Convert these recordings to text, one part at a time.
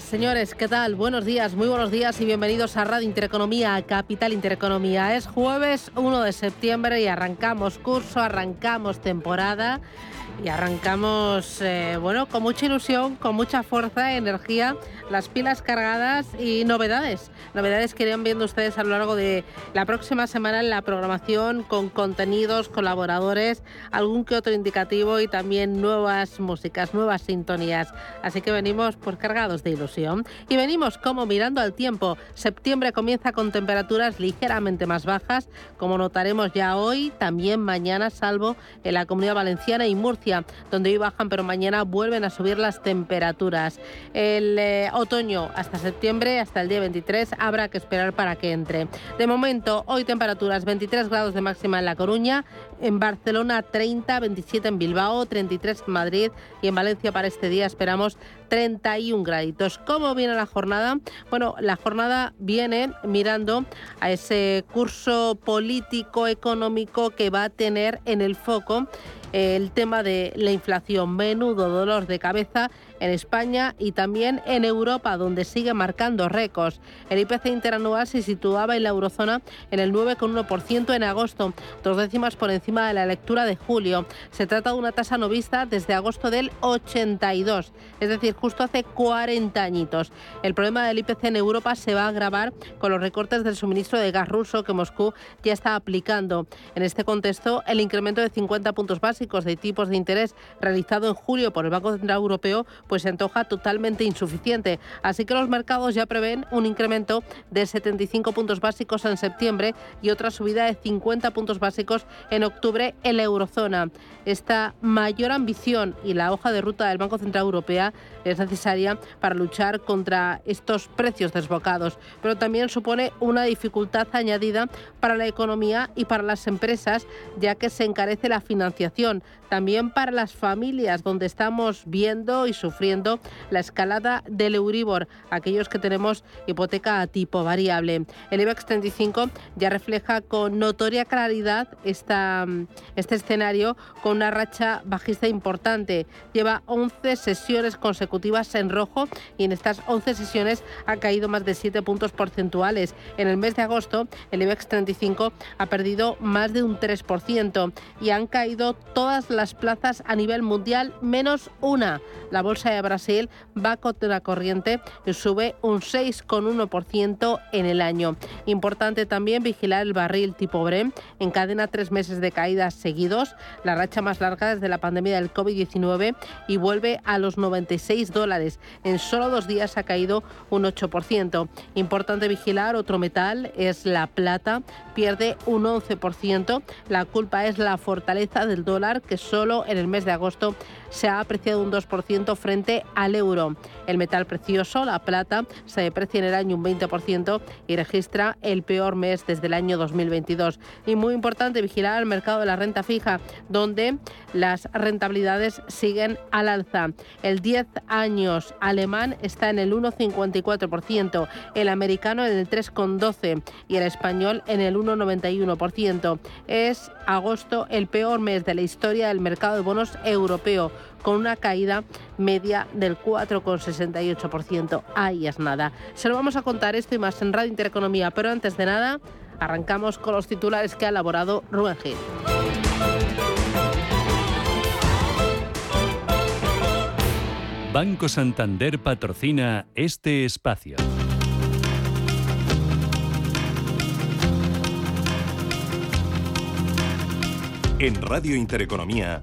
Señores, ¿qué tal? Buenos días, muy buenos días y bienvenidos a Radio Intereconomía, Capital Intereconomía. Es jueves 1 de septiembre y arrancamos curso, arrancamos temporada y arrancamos, eh, bueno, con mucha ilusión, con mucha fuerza, energía, las pilas cargadas y novedades. Novedades que irán viendo ustedes a lo largo de la próxima semana en la programación con contenidos, colaboradores, algún que otro indicativo y también nuevas músicas, nuevas sintonías. Así que venimos por cargados de ilusión. Y venimos como mirando al tiempo. Septiembre comienza con temperaturas ligeramente más bajas, como notaremos ya hoy, también mañana, salvo en la Comunidad Valenciana y Murcia donde hoy bajan, pero mañana vuelven a subir las temperaturas. El eh, otoño hasta septiembre, hasta el día 23, habrá que esperar para que entre. De momento, hoy temperaturas 23 grados de máxima en La Coruña, en Barcelona 30, 27 en Bilbao, 33 en Madrid y en Valencia para este día esperamos 31 graditos. ¿Cómo viene la jornada? Bueno, la jornada viene mirando a ese curso político económico que va a tener en el foco el tema de la inflación. Menudo dolor de cabeza en España y también en Europa, donde sigue marcando récords. El IPC interanual se situaba en la eurozona en el 9,1% en agosto, dos décimas por encima de la lectura de julio. Se trata de una tasa no vista desde agosto del 82, es decir, justo hace 40 añitos. El problema del IPC en Europa se va a agravar con los recortes del suministro de gas ruso que Moscú ya está aplicando. En este contexto, el incremento de 50 puntos básicos de tipos de interés realizado en julio por el Banco Central Europeo pues se antoja totalmente insuficiente. Así que los mercados ya prevén un incremento de 75 puntos básicos en septiembre y otra subida de 50 puntos básicos en octubre en la eurozona. Esta mayor ambición y la hoja de ruta del Banco Central Europeo es necesaria para luchar contra estos precios desbocados, pero también supone una dificultad añadida para la economía y para las empresas, ya que se encarece la financiación, también para las familias, donde estamos viendo y sufriendo la escalada del Euribor, aquellos que tenemos hipoteca a tipo variable. El IBEX 35 ya refleja con notoria claridad esta, este escenario con una racha bajista importante. Lleva 11 sesiones consecutivas en rojo y en estas 11 sesiones ha caído más de 7 puntos porcentuales. En el mes de agosto, el IBEX 35 ha perdido más de un 3% y han caído todas las plazas a nivel mundial menos una. La bolsa de Brasil va contra corriente y sube un 6,1% en el año. Importante también vigilar el barril tipo Brent. Encadena tres meses de caídas seguidos, la racha más larga desde la pandemia del COVID-19 y vuelve a los 96 dólares. En solo dos días ha caído un 8%. Importante vigilar otro metal es la plata, pierde un 11%. La culpa es la fortaleza del dólar que solo en el mes de agosto se ha apreciado un 2% frente al euro. El metal precioso, la plata, se deprecia en el año un 20% y registra el peor mes desde el año 2022. Y muy importante vigilar el mercado de la renta fija, donde las rentabilidades siguen al alza. El 10 años alemán está en el 1,54%, el americano en el 3,12% y el español en el 1,91%. Es agosto el peor mes de la historia del mercado de bonos europeo con una caída media del 4,68%. Ahí es nada. Se lo vamos a contar esto y más en Radio Intereconomía, pero antes de nada, arrancamos con los titulares que ha elaborado Rubén Gil. Banco Santander patrocina este espacio. En Radio Intereconomía,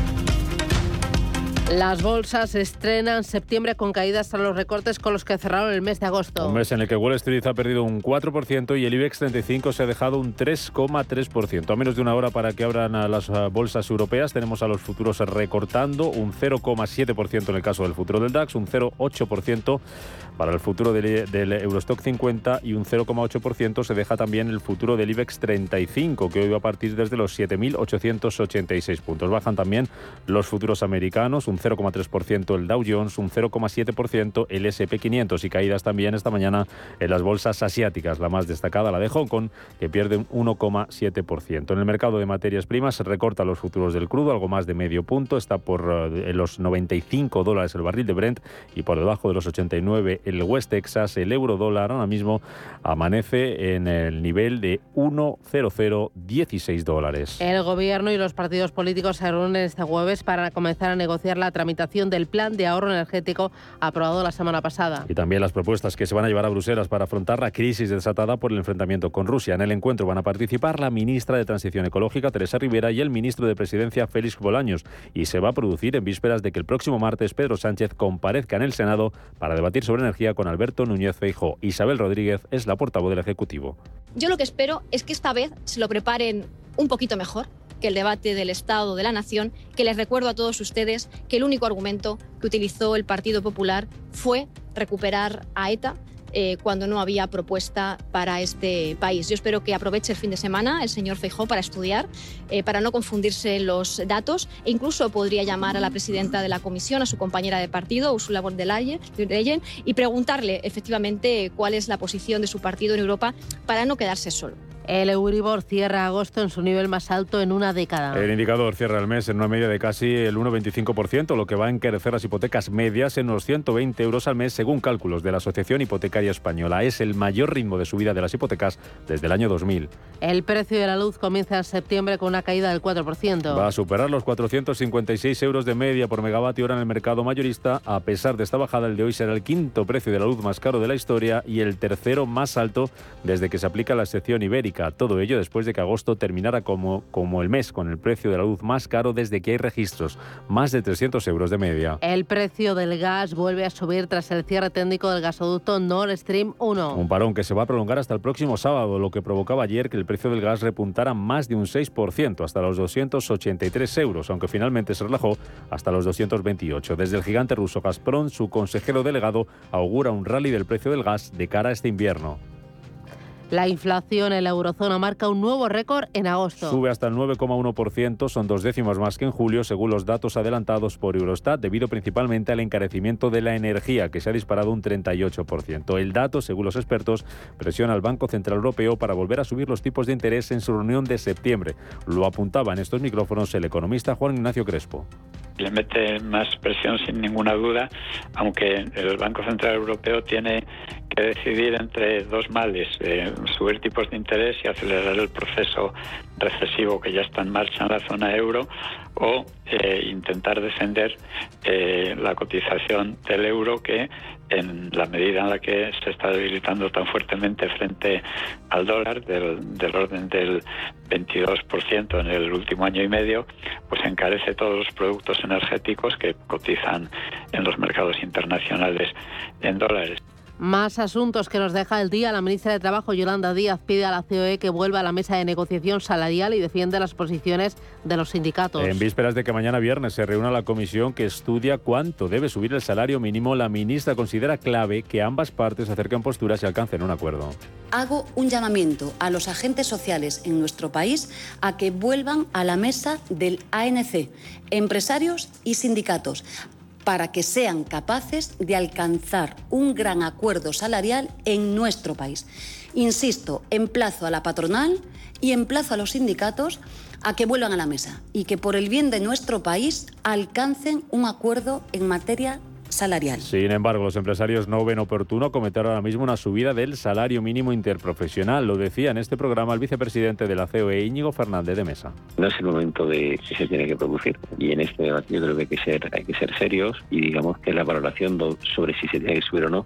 Las bolsas estrenan septiembre con caídas tras los recortes con los que cerraron el mes de agosto. Un mes en el que Wall Street ha perdido un 4% y el IBEX 35 se ha dejado un 3,3%. A menos de una hora para que abran las ah, bolsas europeas, tenemos a los futuros recortando un 0,7% en el caso del futuro del DAX, un 0,8% para el futuro del, del Eurostock 50 y un 0,8% se deja también el futuro del IBEX 35, que hoy va a partir desde los 7.886 puntos. Bajan también los futuros americanos, un 0,3% el Dow Jones, un 0,7% el SP500 y caídas también esta mañana en las bolsas asiáticas, la más destacada la de Hong Kong, que pierde un 1,7%. En el mercado de materias primas se recorta los futuros del crudo, algo más de medio punto, está por eh, los 95 dólares el barril de Brent y por debajo de los 89 el West Texas, el euro dólar ahora mismo amanece en el nivel de 1,0016 dólares. El gobierno y los partidos políticos se reúnen este jueves para comenzar a negociar la tramitación del plan de ahorro energético aprobado la semana pasada. Y también las propuestas que se van a llevar a Bruselas para afrontar la crisis desatada por el enfrentamiento con Rusia. En el encuentro van a participar la ministra de Transición Ecológica, Teresa Rivera, y el ministro de Presidencia, Félix Bolaños. Y se va a producir en vísperas de que el próximo martes Pedro Sánchez comparezca en el Senado para debatir sobre energía con Alberto Núñez Feijóo. Isabel Rodríguez es la portavoz del Ejecutivo. Yo lo que espero es que esta vez se lo preparen un poquito mejor que el debate del Estado de la Nación, que les recuerdo a todos ustedes que el único argumento que utilizó el Partido Popular fue recuperar a ETA eh, cuando no había propuesta para este país. Yo espero que aproveche el fin de semana el señor Feijó para estudiar, eh, para no confundirse los datos e incluso podría llamar a la presidenta de la comisión, a su compañera de partido, Ursula von der Leyen, y preguntarle efectivamente cuál es la posición de su partido en Europa para no quedarse solo. El Euribor cierra agosto en su nivel más alto en una década. El indicador cierra el mes en una media de casi el 1,25%, lo que va a encarecer las hipotecas medias en unos 120 euros al mes, según cálculos de la Asociación Hipotecaria Española. Es el mayor ritmo de subida de las hipotecas desde el año 2000. El precio de la luz comienza en septiembre con una caída del 4%. Va a superar los 456 euros de media por megavatio hora en el mercado mayorista. A pesar de esta bajada, el de hoy será el quinto precio de la luz más caro de la historia y el tercero más alto desde que se aplica la sección ibérica. Todo ello después de que agosto terminara como, como el mes con el precio de la luz más caro desde que hay registros, más de 300 euros de media. El precio del gas vuelve a subir tras el cierre técnico del gasoducto Nord Stream 1. Un parón que se va a prolongar hasta el próximo sábado, lo que provocaba ayer que el precio del gas repuntara más de un 6%, hasta los 283 euros, aunque finalmente se relajó hasta los 228. Desde el gigante ruso Gazprom, su consejero delegado augura un rally del precio del gas de cara a este invierno. La inflación en la eurozona marca un nuevo récord en agosto. Sube hasta el 9,1%, son dos décimos más que en julio, según los datos adelantados por Eurostat, debido principalmente al encarecimiento de la energía, que se ha disparado un 38%. El dato, según los expertos, presiona al Banco Central Europeo para volver a subir los tipos de interés en su reunión de septiembre. Lo apuntaba en estos micrófonos el economista Juan Ignacio Crespo le mete más presión sin ninguna duda, aunque el Banco Central Europeo tiene que decidir entre dos males, eh, subir tipos de interés y acelerar el proceso recesivo que ya está en marcha en la zona euro o eh, intentar defender eh, la cotización del euro que en la medida en la que se está debilitando tan fuertemente frente al dólar del, del orden del 22% en el último año y medio, pues encarece todos los productos energéticos que cotizan en los mercados internacionales en dólares. Más asuntos que nos deja el día. La ministra de Trabajo, Yolanda Díaz, pide a la COE que vuelva a la mesa de negociación salarial y defiende las posiciones de los sindicatos. En vísperas de que mañana viernes se reúna la comisión que estudia cuánto debe subir el salario mínimo, la ministra considera clave que ambas partes acerquen posturas y alcancen un acuerdo. Hago un llamamiento a los agentes sociales en nuestro país a que vuelvan a la mesa del ANC, empresarios y sindicatos para que sean capaces de alcanzar un gran acuerdo salarial en nuestro país. Insisto, emplazo a la patronal y emplazo a los sindicatos a que vuelvan a la mesa y que por el bien de nuestro país alcancen un acuerdo en materia salarial. Sin embargo, los empresarios no ven oportuno cometer ahora mismo una subida del salario mínimo interprofesional. Lo decía en este programa el vicepresidente de la COE, Íñigo Fernández de Mesa. No es el momento de que se tiene que producir. Y en este debate yo creo que hay que ser, hay que ser serios y digamos que la valoración sobre si se tiene que subir o no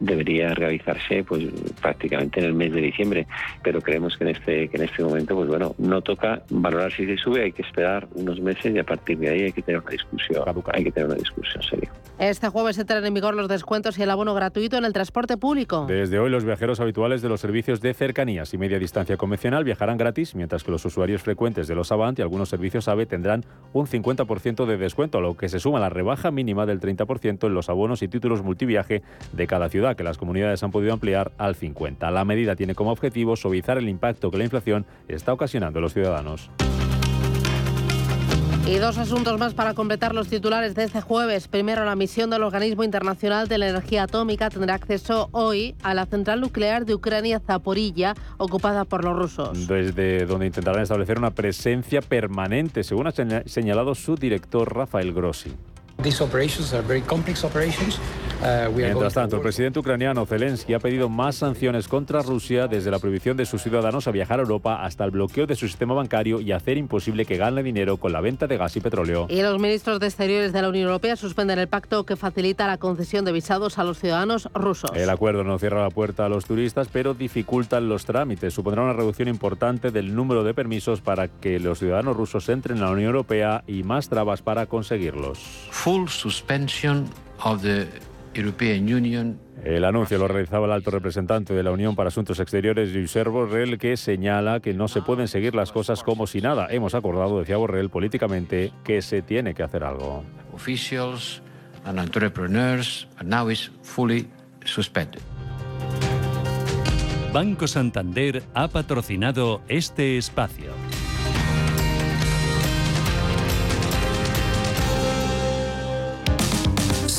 debería realizarse pues prácticamente en el mes de diciembre. Pero creemos que en este, que en este momento, pues bueno, no toca valorar si se sube, hay que esperar unos meses y a partir de ahí hay que tener una discusión, hay que tener una discusión seria. Este jueves entran en vigor los descuentos y el abono gratuito en el transporte público. Desde hoy los viajeros habituales de los servicios de cercanías y media distancia convencional viajarán gratis, mientras que los usuarios frecuentes de los Avant y algunos servicios AVE tendrán un 50% de descuento, a lo que se suma la rebaja mínima del 30% en los abonos y títulos multiviaje de cada ciudad, que las comunidades han podido ampliar al 50%. La medida tiene como objetivo suavizar el impacto que la inflación está ocasionando a los ciudadanos. Y dos asuntos más para completar los titulares de este jueves. Primero, la misión del Organismo Internacional de la Energía Atómica tendrá acceso hoy a la central nuclear de Ucrania Zaporilla, ocupada por los rusos. Desde donde intentarán establecer una presencia permanente, según ha señalado su director Rafael Grossi. Uh, Mientras tanto, el presidente ucraniano Zelensky ha pedido más sanciones contra Rusia desde la prohibición de sus ciudadanos a viajar a Europa hasta el bloqueo de su sistema bancario y hacer imposible que gane dinero con la venta de gas y petróleo. Y los ministros de Exteriores de la Unión Europea suspenden el pacto que facilita la concesión de visados a los ciudadanos rusos. El acuerdo no cierra la puerta a los turistas, pero dificulta los trámites. Supondrá una reducción importante del número de permisos para que los ciudadanos rusos entren a la Unión Europea y más trabas para conseguirlos. Full suspension of the el anuncio lo realizaba el alto representante de la Unión para Asuntos Exteriores, Josep Borrell, que señala que no se pueden seguir las cosas como si nada. Hemos acordado, decía Borrell, políticamente que se tiene que hacer algo. Officials and entrepreneurs, and now is fully suspended. Banco Santander ha patrocinado este espacio.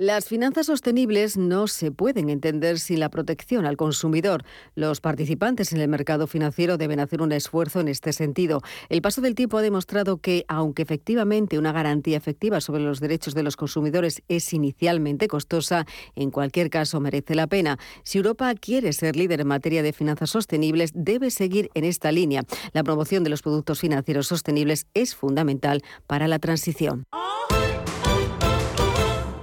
Las finanzas sostenibles no se pueden entender sin la protección al consumidor. Los participantes en el mercado financiero deben hacer un esfuerzo en este sentido. El paso del tiempo ha demostrado que, aunque efectivamente una garantía efectiva sobre los derechos de los consumidores es inicialmente costosa, en cualquier caso merece la pena. Si Europa quiere ser líder en materia de finanzas sostenibles, debe seguir en esta línea. La promoción de los productos financieros sostenibles es fundamental para la transición.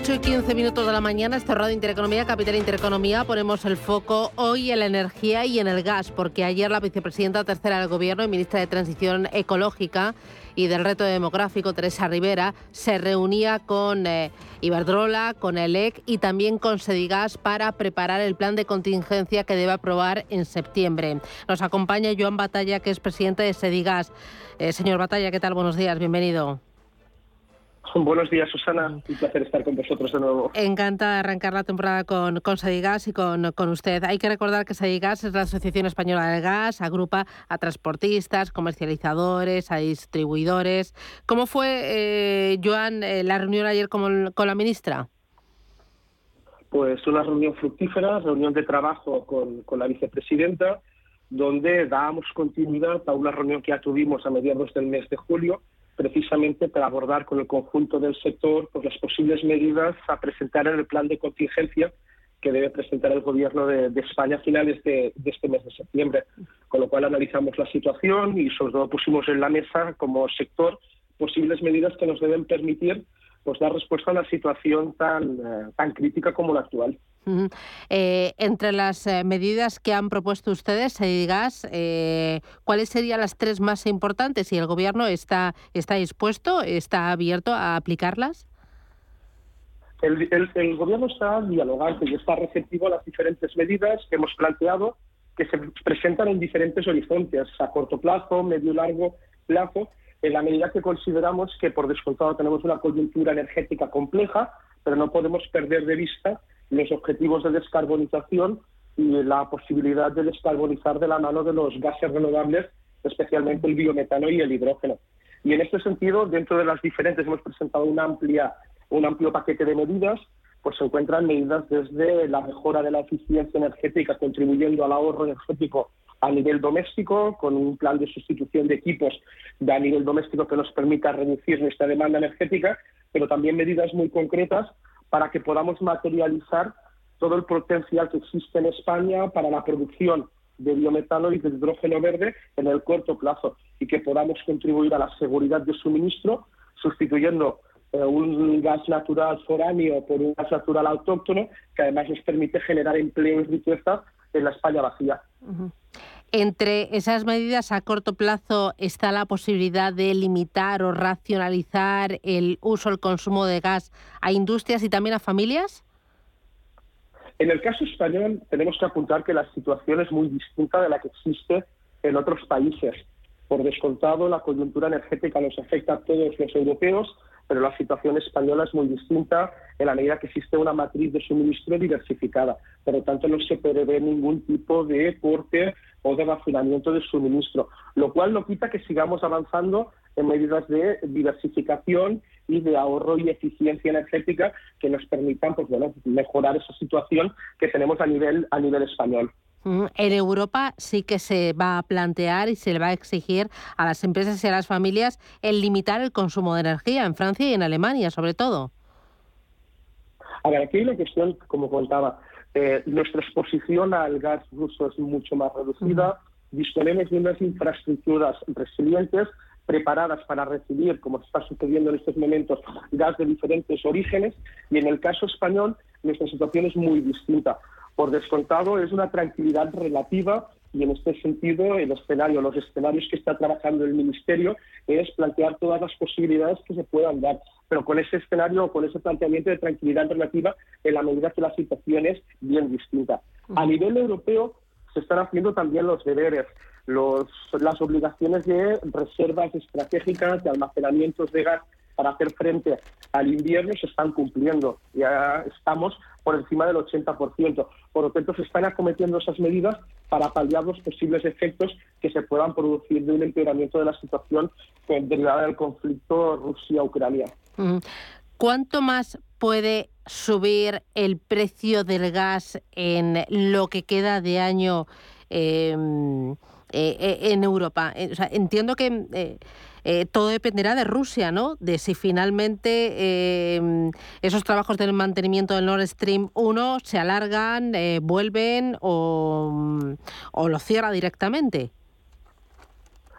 8 y 15 minutos de la mañana, este Radio Intereconomía, Capital Intereconomía. Ponemos el foco hoy en la energía y en el gas, porque ayer la vicepresidenta tercera del Gobierno y ministra de Transición Ecológica y del Reto Demográfico, Teresa Rivera, se reunía con eh, Iberdrola, con ELEC y también con Sedigas para preparar el plan de contingencia que debe aprobar en septiembre. Nos acompaña Joan Batalla, que es presidente de Sedigas. Eh, señor Batalla, ¿qué tal? Buenos días, bienvenido. Buenos días, Susana. Un placer estar con vosotros de nuevo. Encantada de arrancar la temporada con, con Sadigas y con, con usted. Hay que recordar que Sadigas es la Asociación Española del Gas, agrupa a transportistas, comercializadores, a distribuidores. ¿Cómo fue, eh, Joan, eh, la reunión ayer con, con la ministra? Pues una reunión fructífera, reunión de trabajo con, con la vicepresidenta, donde dábamos continuidad a una reunión que ya tuvimos a mediados del mes de julio precisamente para abordar con el conjunto del sector pues, las posibles medidas a presentar en el plan de contingencia que debe presentar el Gobierno de, España a finales de, este mes de septiembre. Con lo cual analizamos la situación y sobre todo pusimos en la mesa como sector posibles medidas que nos deben permitir pues, dar respuesta a una situación tan, eh, tan crítica como la actual. Eh, entre las eh, medidas que han propuesto ustedes, digas, eh, ¿cuáles serían las tres más importantes? ¿Y el Gobierno está, está dispuesto, está abierto a aplicarlas? El, el, Gobierno está dialogante y está receptivo a las diferentes medidas que hemos planteado, que se presentan en diferentes horizontes, a corto plazo, medio y largo plazo, en la medida que consideramos que, por descontado, tenemos una coyuntura energética compleja, pero no podemos perder de vista los objetivos de descarbonización y la posibilidad de descarbonizar de la mano de los gases renovables, especialmente el biometano y el hidrógeno. Y en este sentido, dentro de las diferentes, hemos presentado una amplia, un amplio paquete de medidas, pues se encuentran medidas desde la mejora de la eficiencia energética, contribuyendo al ahorro energético a nivel doméstico, con un plan de sustitución de equipos de a nivel doméstico que nos permita reducir nuestra demanda energética, pero también medidas muy concretas para que podamos materializar todo el potencial que existe en España para la producción de biometano y de hidrógeno verde en el corto plazo y que podamos contribuir a la seguridad de suministro sustituyendo eh, un gas natural foráneo por un gas natural autóctono que además nos permite generar empleo y riqueza en la España vacía. Entre esas medidas a corto plazo está la posibilidad de limitar o racionalizar el uso, el consumo de gas a industrias y también a familias. En el caso español tenemos que apuntar que la situación es muy distinta de la que existe en otros países. Por descontado, la coyuntura energética nos afecta a todos los europeos, pero la situación española es muy distinta en la medida que existe una matriz de suministro diversificada. Por lo tanto, no se prevé ningún tipo de corte o de racionamiento de suministro, lo cual no quita que sigamos avanzando en medidas de diversificación y de ahorro y eficiencia energética que nos permitan pues, bueno, mejorar esa situación que tenemos a nivel, a nivel español. En Europa sí que se va a plantear y se le va a exigir a las empresas y a las familias el limitar el consumo de energía en Francia y en Alemania, sobre todo. A ver, aquí la cuestión, como contaba, eh, nuestra exposición al gas ruso es mucho más reducida. Disponemos de unas infraestructuras resilientes preparadas para recibir, como está sucediendo en estos momentos, gas de diferentes orígenes. Y en el caso español, nuestra situación es muy distinta. Por descontado, es una tranquilidad relativa y en este sentido el escenario, los escenarios que está trabajando el Ministerio es plantear todas las posibilidades que se puedan dar. pero con ese escenario, con ese planteamiento de tranquilidad relativa en la medida que la situación es bien distinta. A nivel europeo se están haciendo también los deberes. las obligaciones de reservas estratégicas, de almacenamientos de gas para hacer frente al invierno se están cumpliendo. Ya estamos por encima del 80%. Por lo tanto, se están acometiendo esas medidas para paliar los posibles efectos que se puedan producir de un empeoramiento de la situación derivada del conflicto Rusia-Ucrania. ¿Cuánto más puede subir el precio del gas en lo que queda de año em, eh, eh, en Europa? Eh, entiendo que todo dependerá de Rusia, ¿no? De si finalmente eh, esos trabajos del mantenimiento del Nord Stream 1 se alargan, eh, vuelven o, o lo cierra directamente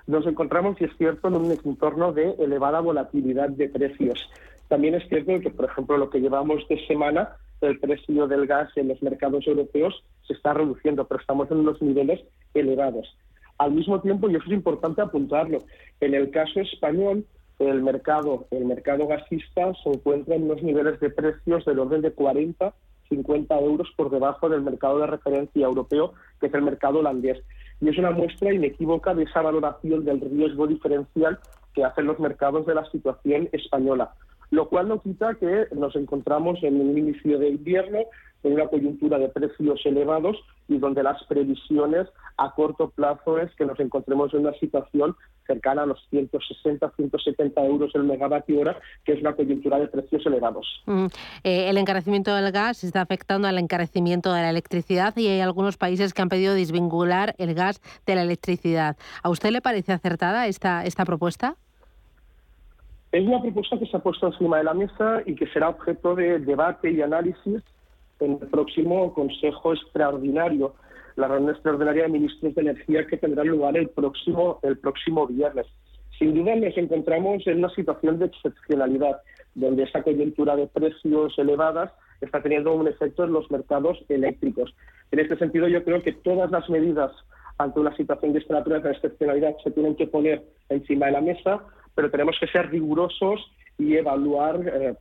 nos encontramos, y es cierto, en un entorno de elevada volatilidad de precios. También es cierto que, por ejemplo, lo que llevamos de semana, el precio del gas en los mercados europeos se está reduciendo, pero estamos en unos niveles elevados. Al mismo tiempo, y eso es importante apuntarlo, en el caso español, el mercado, el mercado gasista se encuentra en unos niveles de precios del orden de 40, 50 euros por debajo del mercado de referencia europeo, que es el mercado holandés. Y es una muestra inequívoca de esa valoración del riesgo diferencial que hacen los mercados de la situación española. Lo cual no quita que nos encontramos en un inicio de invierno en una coyuntura de precios elevados y donde las previsiones a corto plazo es que nos encontremos en una situación cercana a los 160, 170 euros el megavatio hora, que es una coyuntura de precios elevados. Mm, eh, el encarecimiento del gas está afectando al encarecimiento de la electricidad y hay algunos países que han pedido desvincular el gas de la electricidad. ¿A usted le parece acertada esta, esta propuesta? Es una propuesta que se ha puesto encima de la mesa y que será objeto de debate y análisis en el próximo Consejo Extraordinario, la reunión extraordinaria de ministros de Energía que tendrá lugar el próximo, el próximo viernes. Sin duda nos encontramos en una situación de excepcionalidad, donde esa coyuntura de precios elevadas está teniendo un efecto en los mercados eléctricos. En este sentido, yo creo que todas las medidas ante una situación de esta naturaleza de excepcionalidad se tienen que poner encima de la mesa, pero tenemos que ser rigurosos y evaluar eh,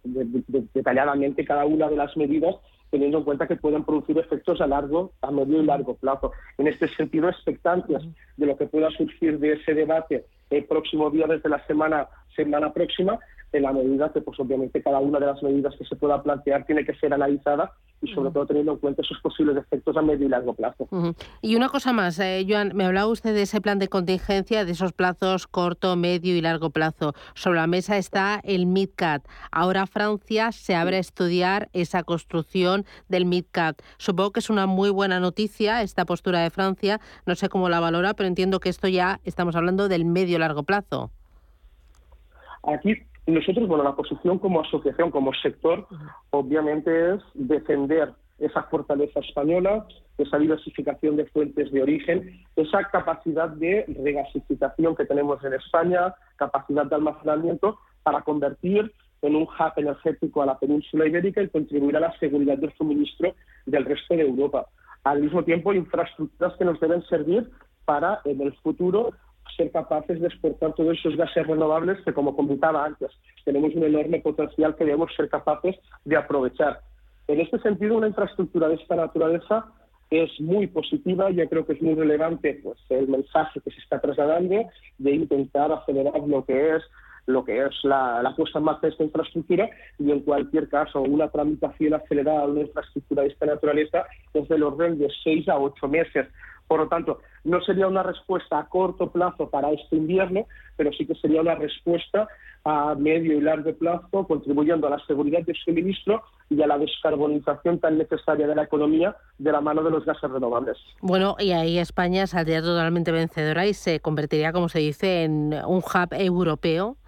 detalladamente cada una de las medidas teniendo en cuenta que pueden producir efectos a largo, a medio y largo plazo. En este sentido, expectantes de lo que pueda surgir de ese debate el próximo viernes de la semana, semana próxima, en la medida que, pues obviamente, cada una de las medidas que se pueda plantear tiene que ser analizada y sobre todo teniendo en cuenta esos posibles efectos a medio y largo plazo. Y una cosa más, eh, Joan, me hablaba usted de ese plan de contingencia, de esos plazos corto, medio y largo plazo. Sobre la mesa está el MidCat. Ahora Francia se abre a estudiar esa construcción del MidCat. Supongo que es una muy buena noticia esta postura de Francia. No sé cómo la valora, pero entiendo que esto ya estamos hablando del medio y largo plazo. Aquí nosotros, bueno, la posición como asociación, como sector, obviamente es defender esa fortaleza española, esa diversificación de fuentes de origen, esa capacidad de regasificación que tenemos en España, capacidad de almacenamiento para convertir en un hub energético a la península ibérica y contribuir a la seguridad del suministro del resto de Europa. Al mismo tiempo, infraestructuras que nos deben servir para, en el futuro, ser capaces de exportar todos esos gases renovables que, como comentaba antes, tenemos un enorme potencial que debemos ser capaces de aprovechar. En este sentido, una infraestructura de esta naturaleza es muy positiva, yo creo que es muy relevante pues, el mensaje que se está trasladando de intentar acelerar lo que es lo que es la, la puesta en marcha de esta infraestructura y en cualquier caso una tramitación acelerada de una infraestructura de esta naturaleza es del orden de seis a ocho meses. Por lo tanto, no sería una respuesta a corto plazo para este invierno, pero sí que sería una respuesta a medio y largo plazo, contribuyendo a la seguridad de suministro y a la descarbonización tan necesaria de la economía de la mano de los gases renovables. Bueno, y ahí España saldría totalmente vencedora y se convertiría, como se dice, en un hub europeo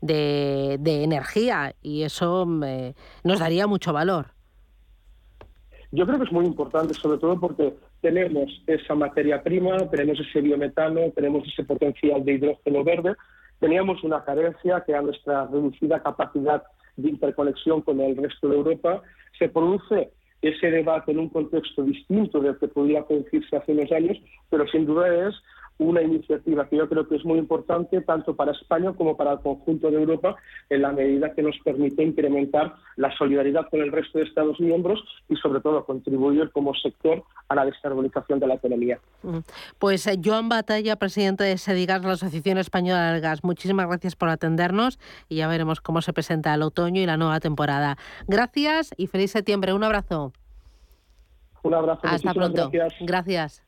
de, energía y eso eh, nos daría mucho valor. Yo creo que es muy importante, sobre todo porque tenemos esa materia prima, tenemos ese biometano, tenemos ese potencial de hidrógeno verde. Teníamos una carencia que a nuestra reducida capacidad de interconexión con el resto de Europa se produce ese debate en un contexto distinto del que podía producirse hace unos años, pero sin duda es una iniciativa que yo creo que es muy importante tanto para España como para el conjunto de Europa en la medida que nos permite incrementar la solidaridad con el resto de Estados miembros y sobre todo contribuir como sector a la descarbonización de la economía. Pues eh, Joan Batalla, presidente de SEDIGAS, la Asociación Española del Gas, muchísimas gracias por atendernos y ya veremos cómo se presenta el otoño y la nueva temporada. Gracias y feliz septiembre. Un abrazo. Un abrazo. Hasta pronto. gracias.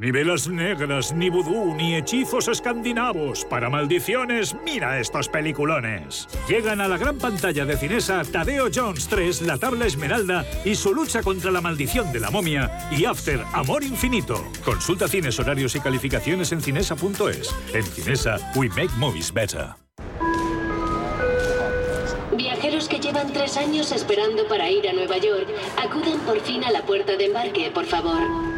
Ni velas negras, ni vudú, ni hechizos escandinavos. Para maldiciones, mira estos peliculones. Llegan a la gran pantalla de Cinesa Tadeo Jones 3, La Tabla Esmeralda y su lucha contra la maldición de la momia y After, Amor Infinito. Consulta cines, horarios y calificaciones en cinesa.es. En Cinesa, we make movies better. Viajeros que llevan tres años esperando para ir a Nueva York, acudan por fin a la puerta de embarque, por favor.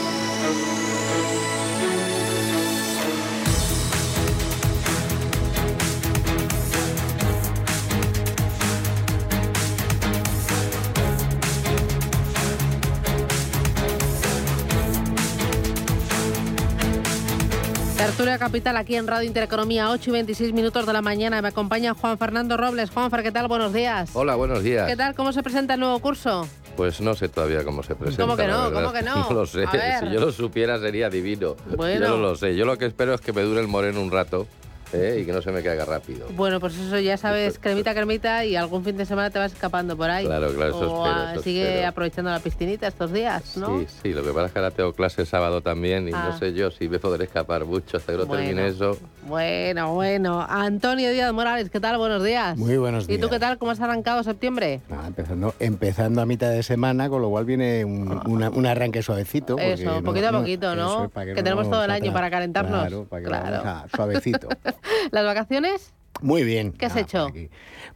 Tertulia Capital aquí en Radio Intereconomía, 8 y 26 minutos de la mañana. Me acompaña Juan Fernando Robles. Juanfer, ¿qué tal? Buenos días. Hola, buenos días. ¿Qué tal? ¿Cómo se presenta el nuevo curso? Pues no sé todavía cómo se presenta. ¿Cómo que no? ¿Cómo que no? No lo sé. Si yo lo supiera sería divino. Bueno. Yo no lo sé. Yo lo que espero es que me dure el moreno un rato ¿eh? y que no se me caiga rápido. Bueno, pues eso ya sabes, cremita, cremita y algún fin de semana te vas escapando por ahí. Claro, claro, eso o espero, eso sigue espero. aprovechando la piscinita estos días, ¿no? Sí, sí, lo que pasa es que ahora tengo clase el sábado también y Ah. no sé yo si me podré escapar mucho hasta que lo Bueno. termine eso. Bueno, bueno. Antonio Díaz Morales, ¿qué tal? Buenos días. Muy buenos ¿Y tú días. qué tal? ¿Cómo has arrancado septiembre? Ah, empezando, empezando a mitad de semana, con lo cual viene un, una- un arranque suavecito. Eso, no- poquito a no- poquito, ¿no? eso Que no tenemos todo el año para calentarnos. Claro, para que Claro. vamos a- suavecito. ¿Las vacaciones? Muy bien. ¿Qué has nada, hecho?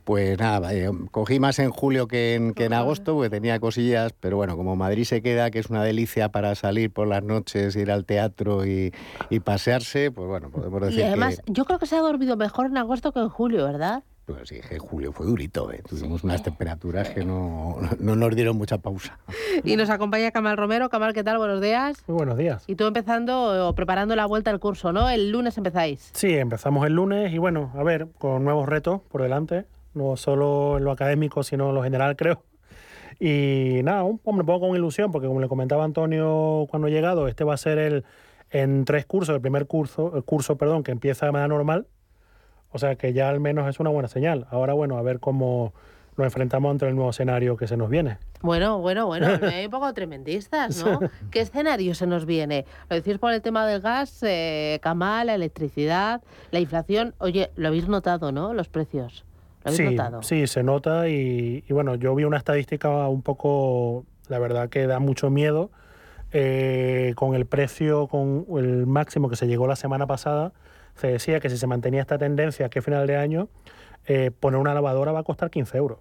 Pues nada, eh, cogí más en julio que en, que en agosto, porque tenía cosillas, pero bueno, como Madrid se queda, que es una delicia para salir por las noches, ir al teatro y, y pasearse, pues bueno, podemos decir Y además, que... yo creo que se ha dormido mejor en agosto que en julio, ¿verdad? Pues sí, que julio fue durito, ¿eh? tuvimos unas temperaturas que no, no nos dieron mucha pausa. Y nos acompaña Camal Romero. Camal, ¿qué tal? Buenos días. Muy buenos días. Y tú empezando o preparando la vuelta al curso, ¿no? El lunes empezáis. Sí, empezamos el lunes y bueno, a ver, con nuevos retos por delante, no solo en lo académico, sino en lo general, creo. Y nada, un, hombre, me pongo con ilusión, porque como le comentaba Antonio cuando he llegado, este va a ser el en tres cursos, el primer curso, el curso, perdón, que empieza de manera normal. O sea que ya al menos es una buena señal. Ahora, bueno, a ver cómo nos enfrentamos ante el nuevo escenario que se nos viene. Bueno, bueno, bueno, no hay un poco tremendistas, ¿no? ¿Qué escenario se nos viene? Lo decís por el tema del gas, eh, Camal, la electricidad, la inflación. Oye, lo habéis notado, ¿no? Los precios. ¿Lo habéis Sí, notado? sí, se nota y, y bueno, yo vi una estadística un poco, la verdad que da mucho miedo, eh, con el precio, con el máximo que se llegó la semana pasada, se decía que si se mantenía esta tendencia que a final de año, eh, poner una lavadora va a costar 15 euros.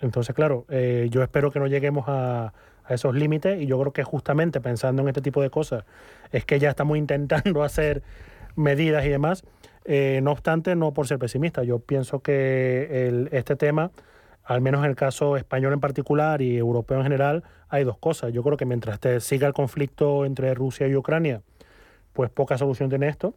Entonces, claro, eh, yo espero que no lleguemos a, esos límites y yo creo que justamente pensando en este tipo de cosas es que ya estamos intentando hacer medidas y demás. Eh, no obstante, no por ser pesimista, yo pienso que este tema, al menos en el caso español en particular y europeo en general, hay dos cosas. Yo creo que mientras te siga el conflicto entre Rusia y Ucrania, pues poca solución tiene esto.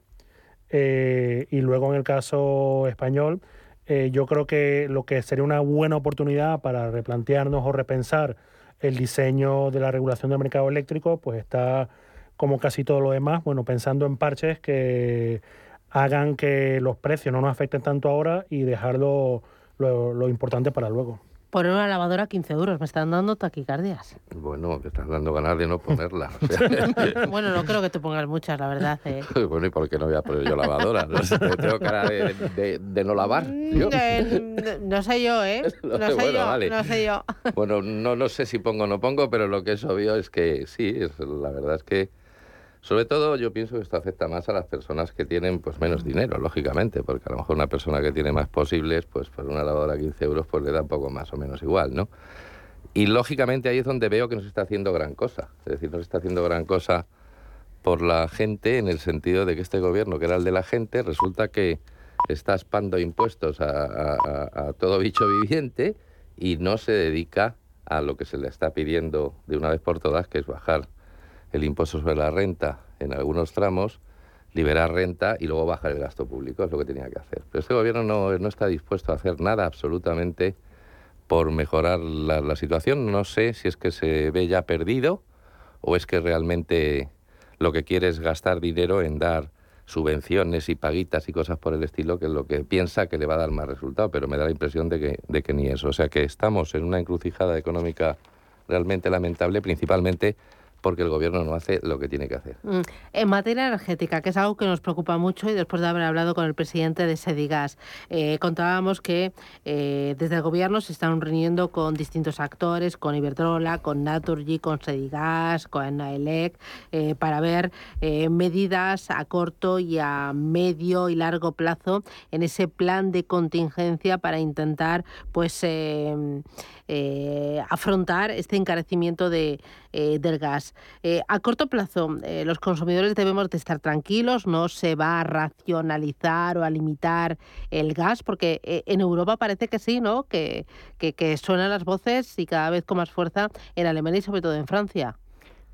Eh, y luego en el caso español, eh, yo creo que lo que sería una buena oportunidad para replantearnos o repensar el diseño de la regulación del mercado eléctrico, pues está como casi todo lo demás, bueno, pensando en parches que hagan que los precios no nos afecten tanto ahora y dejarlo lo importante para luego poner una lavadora a 15 euros. Me están dando taquicardias. Bueno, te están dando ganas de no ponerla. bueno, no creo que te pongas muchas, la verdad. ¿eh? bueno, ¿y por qué no voy a poner yo lavadora? ¿No? ¿Tengo cara de, de, no lavar? ¿yo? no sé yo, ¿eh? No sé yo, no sé yo. bueno, no, no sé si pongo o no pongo, pero lo que es obvio es que sí, la verdad es que sobre todo yo pienso que esto afecta más a las personas que tienen pues menos dinero, lógicamente, porque a lo mejor una persona que tiene más posibles, pues por una lavadora a 15 euros pues le da un poco más o menos igual, ¿no? Y lógicamente ahí es donde veo que no se está haciendo gran cosa. Es decir, no se está haciendo gran cosa por la gente en el sentido de que este gobierno, que era el de la gente, resulta que está espando impuestos a todo bicho viviente y no se dedica a lo que se le está pidiendo de una vez por todas, que es bajar el impuesto sobre la renta en algunos tramos, liberar renta y luego bajar el gasto público, es lo que tenía que hacer. Pero este gobierno no, no está dispuesto a hacer nada absolutamente por mejorar la, situación. No sé si es que se ve ya perdido o es que realmente lo que quiere es gastar dinero en dar subvenciones y paguitas y cosas por el estilo, que es lo que piensa que le va a dar más resultado, pero me da la impresión de que, de que ni eso. O sea que estamos en una encrucijada económica realmente lamentable, principalmente porque el gobierno no hace lo que tiene que hacer. Mm. En materia energética, que es algo que nos preocupa mucho y después de haber hablado con el presidente de Sedigas, eh, contábamos que eh, desde el gobierno se están reuniendo con distintos actores, con Iberdrola, con Naturgy, con Sedigas, con Naelec, eh, para ver medidas a corto y a medio y largo plazo en ese plan de contingencia para intentar pues afrontar este encarecimiento de, del gas. Eh, a corto plazo, eh, los consumidores debemos de estar tranquilos, no se va a racionalizar o a limitar el gas, porque eh, en Europa parece que sí, ¿no? Que, que, que suenan las voces y cada vez con más fuerza en Alemania y sobre todo en Francia.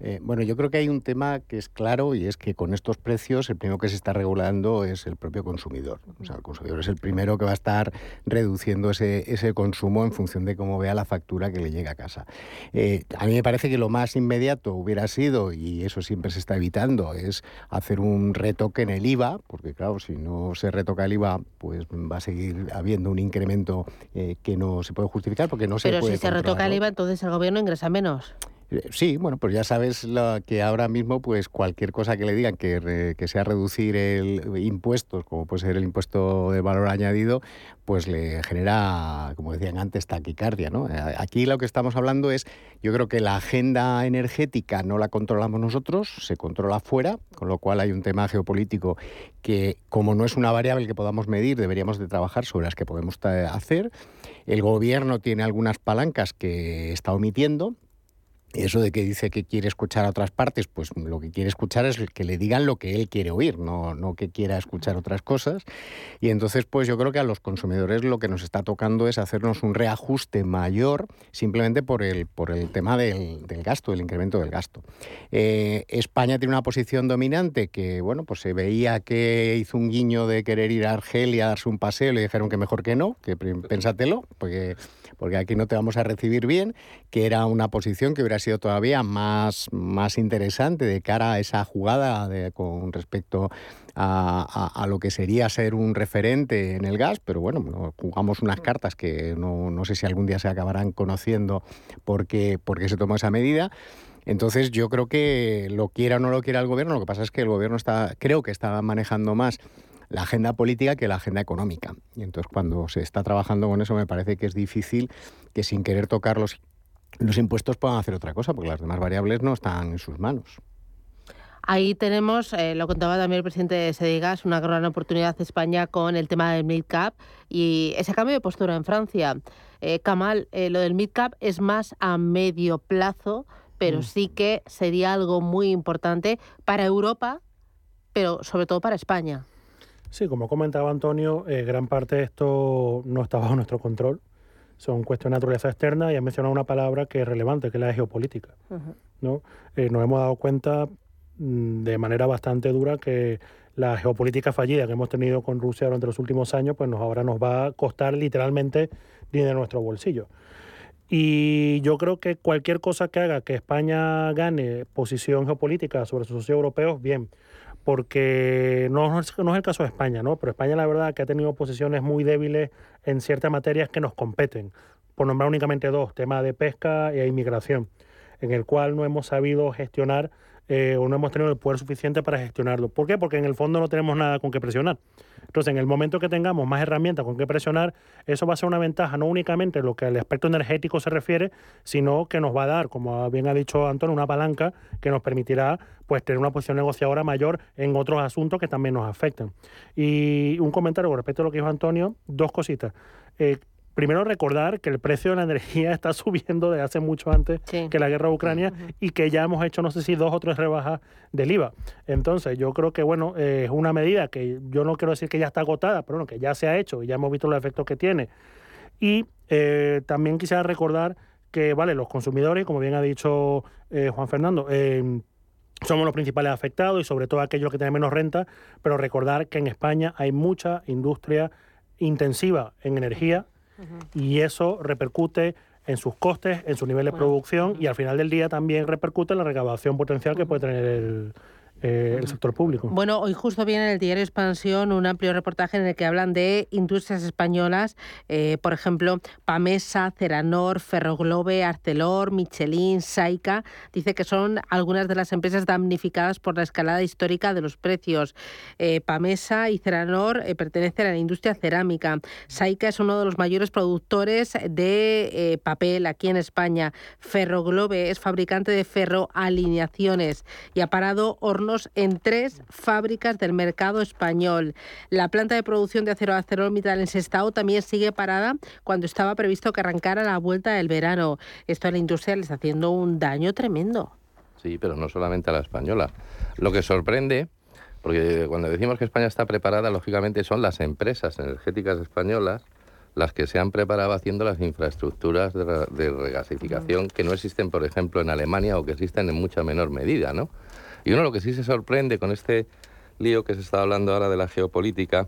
Eh, bueno, yo creo que hay un tema que es claro y es que con estos precios el primero que se está regulando es el propio consumidor. O sea, el consumidor es el primero que va a estar reduciendo ese, ese consumo en función de cómo vea la factura que le llega a casa. Eh, a mí me parece que lo más inmediato hubiera sido, y eso siempre se está evitando, es hacer un retoque en el IVA, porque claro, si no se retoca el IVA, pues va a seguir habiendo un incremento eh, que no se puede justificar porque no se puede Pero si se retoca el IVA, entonces el gobierno ingresa menos. Eh, sí, bueno, pues ya sabes que ahora mismo, pues cualquier cosa que le digan que, sea reducir el impuestos, como puede ser el impuesto de valor añadido, pues le genera, como decían antes, taquicardia. ¿no? Eh, aquí lo que estamos hablando es, yo creo que la agenda energética no la controlamos nosotros, se controla fuera, con lo cual hay un tema geopolítico que, como no es una variable que podamos medir, deberíamos de trabajar sobre las que podemos hacer. El gobierno tiene algunas palancas que está omitiendo, eso de que dice que quiere escuchar a otras partes, pues lo que quiere escuchar es que le digan lo que él quiere oír, no, no que quiera escuchar otras cosas. Y entonces, pues yo creo que a los consumidores lo que nos está tocando es hacernos un reajuste mayor simplemente por el, por el tema del, gasto, del incremento del gasto. Eh, España tiene una posición dominante que, bueno, pues se veía que hizo un guiño de querer ir a Argelia a darse un paseo, le dijeron que mejor que no, que pénsatelo, porque porque aquí no te vamos a recibir bien, que era una posición que hubiera sido todavía más, más interesante de cara a esa jugada con respecto a, lo que sería ser un referente en el gas, pero bueno, jugamos unas cartas que no, sé si algún día se acabarán conociendo porque, porque se tomó esa medida. Entonces yo creo que lo quiera o no lo quiera el gobierno, lo que pasa es que el gobierno está, creo que está manejando más la agenda política que la agenda económica. Y entonces cuando se está trabajando con eso me parece que es difícil que sin querer tocar los, los impuestos puedan hacer otra cosa, porque las demás variables no están en sus manos. Ahí tenemos, eh, lo contaba también el presidente de Sedigas, una gran oportunidad de España con el tema del mid-cap y ese cambio de postura en Francia. Eh, Kamal, eh, lo del mid-cap es más a medio plazo, pero mm. sí que sería algo muy importante para Europa, pero sobre todo para España. Sí, como comentaba Antonio, eh, gran parte de esto no está bajo nuestro control. Son cuestiones de naturaleza externa y ha mencionado una palabra que es relevante, que es la geopolítica. ¿no? Eh, nos hemos dado cuenta mm, de manera bastante dura que la geopolítica fallida que hemos tenido con Rusia durante los últimos años, pues nos, ahora nos va a costar literalmente dinero de nuestro bolsillo. Y yo creo que cualquier cosa que haga que España gane posición geopolítica sobre sus socios europeos, bien, porque no, es, no es el caso de España, ¿no? Pero España la verdad que ha tenido posiciones muy débiles en ciertas materias que nos competen, por nombrar únicamente dos, tema de pesca e inmigración, en el cual no hemos sabido gestionar eh, o no hemos tenido el poder suficiente para gestionarlo. ¿Por qué? Porque en el fondo no tenemos nada con qué presionar. Entonces, en el momento que tengamos más herramientas con qué presionar, eso va a ser una ventaja, no únicamente en lo que al aspecto energético se refiere, sino que nos va a dar, como bien ha dicho Antonio, una palanca que nos permitirá pues tener una posición negociadora mayor en otros asuntos que también nos afectan. Y un comentario con respecto a lo que dijo Antonio, dos cositas. Eh, primero recordar que el precio de la energía está subiendo desde hace mucho antes que la guerra de Ucrania y que ya hemos hecho no sé si dos o tres rebajas del IVA. Entonces yo creo que bueno, es una medida que yo no quiero decir que ya está agotada, pero bueno, que ya se ha hecho y ya hemos visto los efectos que tiene. Y eh, también quisiera recordar que vale, los consumidores, como bien ha dicho eh, Juan Fernando, eh, somos los principales afectados y sobre todo aquellos que tienen menos renta, pero recordar que en España hay mucha industria intensiva en energía y eso repercute en sus costes, en su nivel de producción y al final del día también repercute en la recaudación potencial que puede tener el, eh, el sector público. Bueno, hoy justo viene en el diario Expansión un amplio reportaje en el que hablan de industrias españolas, eh, por ejemplo, Pamesa, Ceranor, Ferroglobe, Arcelor, Michelin, Saika. Dice que son algunas de las empresas damnificadas por la escalada histórica de los precios. Eh, Pamesa y Ceranor pertenecen a la industria cerámica. Saika es uno de los mayores productores de papel aquí en España. Ferroglobe es fabricante de ferroalineaciones y ha parado en tres fábricas del mercado español. La planta de producción de acero ArcelorMittal en Sestao también sigue parada cuando estaba previsto que arrancara la vuelta del verano. Esto a la industria le está haciendo un daño tremendo. Sí, pero no solamente a la española. Lo que sorprende, porque cuando decimos que España está preparada, lógicamente son las empresas energéticas españolas las que se han preparado haciendo las infraestructuras de regasificación que no existen, por ejemplo, en Alemania o que existen en mucha menor medida, ¿no? Y uno lo que sí se sorprende con este lío que se está hablando ahora de la geopolítica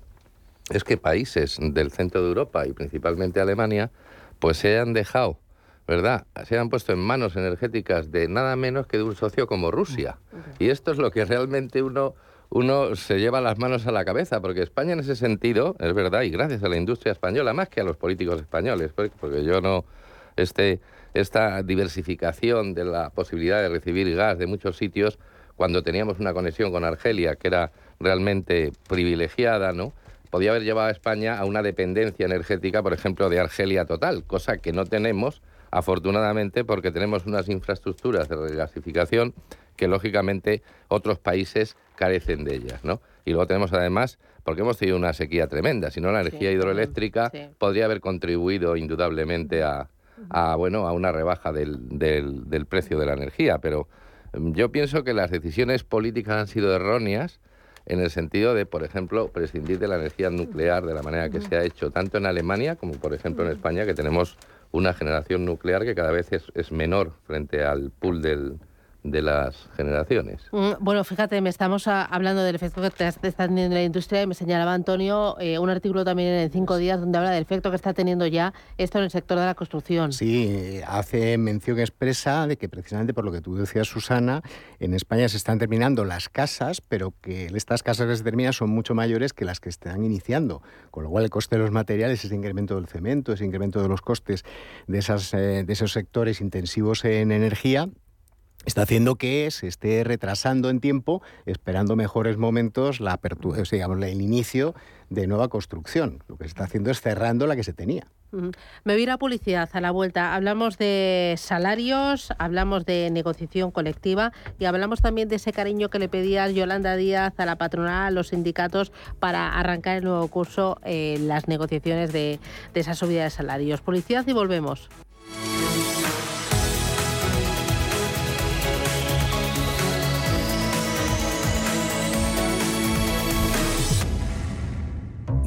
es que países del centro de Europa y principalmente Alemania pues se hayan dejado, ¿verdad? Se han puesto en manos energéticas de nada menos que de un socio como Rusia. Y esto es lo que realmente uno uno se lleva las manos a la cabeza, porque España en ese sentido, es verdad, y gracias a la industria española, más que a los políticos españoles, porque yo no, este, esta diversificación de la posibilidad de recibir gas de muchos sitios, cuando teníamos una conexión con Argelia que era realmente privilegiada, ¿no? Podía haber llevado a España a una dependencia energética, por ejemplo, de Argelia total, cosa que no tenemos, afortunadamente, porque tenemos unas infraestructuras de regasificación que, lógicamente, otros países carecen de ellas, ¿no? Y luego tenemos, además, porque hemos tenido una sequía tremenda, si no, la energía hidroeléctrica podría haber contribuido indudablemente a, bueno, a una rebaja del, del precio de la energía, pero yo pienso que las decisiones políticas han sido erróneas en el sentido de, por ejemplo, prescindir de la energía nuclear de la manera que se ha hecho tanto en Alemania como, por ejemplo, en España, que tenemos una generación nuclear que cada vez es, es menor frente al pool del, de las generaciones. Mm, bueno, fíjate, me estamos hablando del efecto que está teniendo la industria y me señalaba Antonio eh, un artículo también en Cinco Días donde habla del efecto que está teniendo ya esto en el sector de la construcción. Sí, hace mención expresa de que precisamente por lo que tú decías, Susana, en España se están terminando las casas, pero que estas casas que se terminan son mucho mayores que las que están iniciando, con lo cual el coste de los materiales, ese incremento del cemento, ese incremento de los costes de, esas, eh, de esos sectores intensivos en energía, está haciendo que se esté retrasando en tiempo, esperando mejores momentos la apertura, digamos, el inicio de nueva construcción. Lo que se está haciendo es cerrando la que se tenía. Me voy a publicidad a la vuelta. Hablamos de salarios, hablamos de negociación colectiva y hablamos también de ese cariño que le pedía Yolanda Díaz a la patronal, a los sindicatos para arrancar el nuevo curso, eh, las negociaciones de, de esa subida de salarios. Publicidad y volvemos.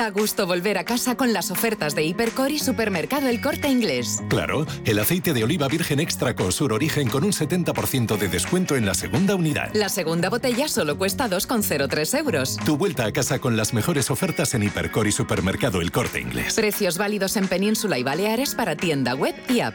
Da gusto volver a casa con las ofertas de Hipercor y Supermercado El Corte Inglés. Claro, el aceite de oliva virgen extra Cosur Origen con un 70% de descuento en la segunda unidad. La segunda botella solo cuesta 2,03 euros. Tu vuelta a casa con las mejores ofertas en Hipercor y Supermercado El Corte Inglés. Precios válidos en Península y Baleares para tienda web y app.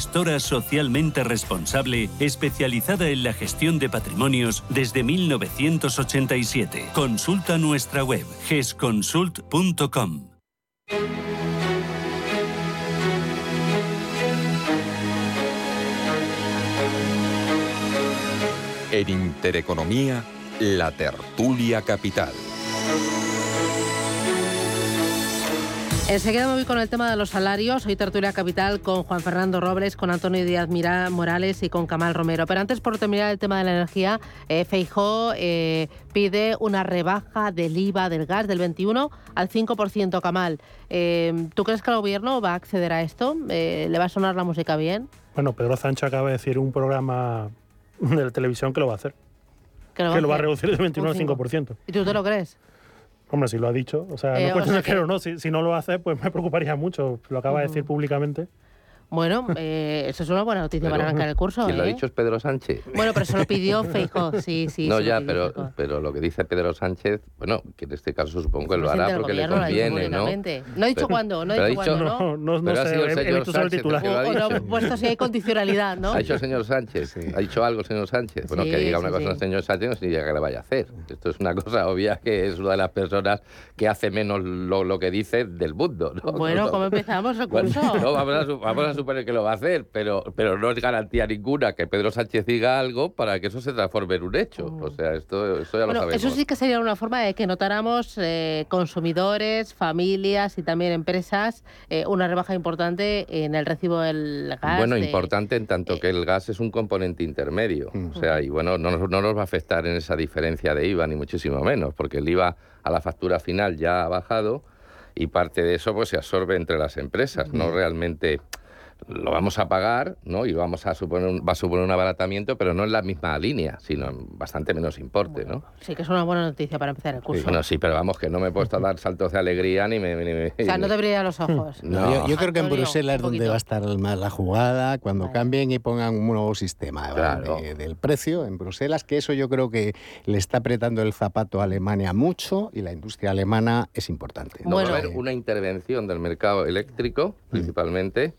gestora socialmente responsable especializada en la gestión de patrimonios desde 1987. Consulta nuestra web gesconsult.com. En Intereconomía, la tertulia capital. Enseguida me voy con el tema de los salarios. Hoy tertulia capital con Juan Fernando Robles, con Antonio Díaz Mira Morales y con Camal Romero. Pero antes, por terminar el tema de la energía, eh, Feijó eh, pide una rebaja del IVA del gas del 21 al 5%. Camal, eh, ¿tú crees que el gobierno va a acceder a esto? Eh, ¿Le va a sonar la música bien? Bueno, Pedro Sánchez acaba de decir un programa de la televisión que lo va a hacer. Que lo, va a reducir del 21 al 5%. ¿Y tú te lo crees? Hombre, si lo ha dicho. O sea, Eh, no o cuestión sea de creer que- o no. Si, si no lo hace, pues me preocuparía mucho. Lo acaba de decir públicamente. Bueno, eh, eso es una buena noticia para arrancar el curso. Quien lo ha ¿eh? dicho es Pedro Sánchez. Bueno, pero se lo pidió Feijó, sí, sí. no, ya, pero, Feijóo. pero lo que dice Pedro Sánchez, bueno, que en este caso supongo que lo hará porque le conviene, ¿no? No ha dicho cuándo, no ha dicho cuándo, ¿no? No, no Pero ha sé, sido el señor Sánchez el titular. que lo ha O no, puesto si hay condicionalidad, ¿no? Ha dicho el señor Sánchez. Ha dicho algo el señor Sánchez. Bueno, Sí, que diga una sí, cosa sí. el señor Sánchez no significa que la vaya a hacer. Esto es una cosa obvia que es una de las personas que hace menos lo, lo que dice del mundo. ¿no? Bueno, No, ¿cómo empezamos el curso? no, vamos, a, su- suponer que lo va a hacer, pero, pero no es garantía ninguna que Pedro Sánchez diga algo para que eso se transforme en un hecho. O sea, esto, esto ya lo Mm. Sabemos. eso sí que sería una forma de que notáramos eh, consumidores, familias y también empresas eh, una rebaja importante en el recibo del gas. Bueno, de- importante en tanto que el gas es un componente intermedio. O sea, y bueno, no nos, no nos va a afectar en esa diferencia de IVA, ni muchísimo menos, porque el IVA a la factura final ya ha bajado y parte de eso pues se absorbe entre las empresas, no realmente lo vamos a pagar, ¿no? Y vamos a suponer un- va a suponer un abaratamiento, pero no en la misma línea, sino en bastante menos importe, ¿no? Sí, que es una buena noticia para empezar el curso. Bueno, sí, pero vamos, que no me he puesto a dar saltos de alegría ni me... ni me- O sea, no te brillan los ojos. No. Yo, yo creo que en Bruselas es donde va a estar más la jugada cuando cambien y pongan un nuevo sistema ¿vale? Claro. de- del precio en Bruselas, que eso yo creo que le está apretando el zapato a Alemania mucho y la industria alemana es importante. No, va a haber una intervención del mercado eléctrico, principalmente,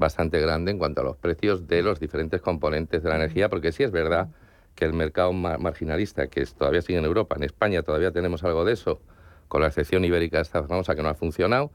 bastante grande en cuanto a los precios de los diferentes componentes de la energía, porque sí es verdad que el mercado ma- marginalista, que es- todavía sigue en Europa, en España todavía tenemos algo de eso, con la excepción ibérica esta famosa que no ha funcionado,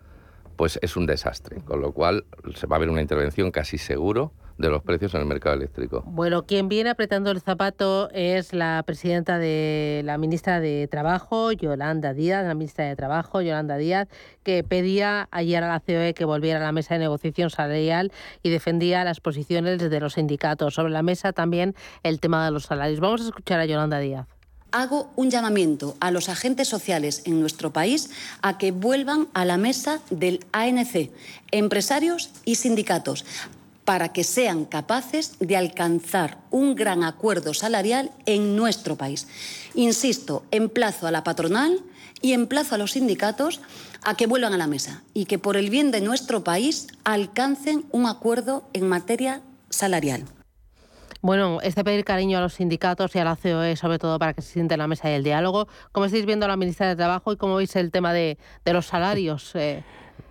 pues es un desastre, con lo cual se va a haber una intervención casi seguro de los precios en el mercado eléctrico. Bueno, quien viene apretando el zapato es la presidenta de la ministra de Trabajo, Yolanda Díaz, la ministra de Trabajo, Yolanda Díaz, que pedía ayer a la COE que volviera a la mesa de negociación salarial y defendía las posiciones de los sindicatos. Sobre la mesa también el tema de los salarios. Vamos a escuchar a Yolanda Díaz. Hago un llamamiento a los agentes sociales en nuestro país a que vuelvan a la mesa del ANC, empresarios y sindicatos, para que sean capaces de alcanzar un gran acuerdo salarial en nuestro país. Insisto, emplazo a la patronal y emplazo a los sindicatos a que vuelvan a la mesa y que por el bien de nuestro país alcancen un acuerdo en materia salarial. Bueno, este pedir cariño a los sindicatos y a la COE, sobre todo para que se sienten en la mesa del diálogo. ¿Cómo estáis viendo a la ministra de Trabajo y cómo veis el tema de, de los salarios? Eh,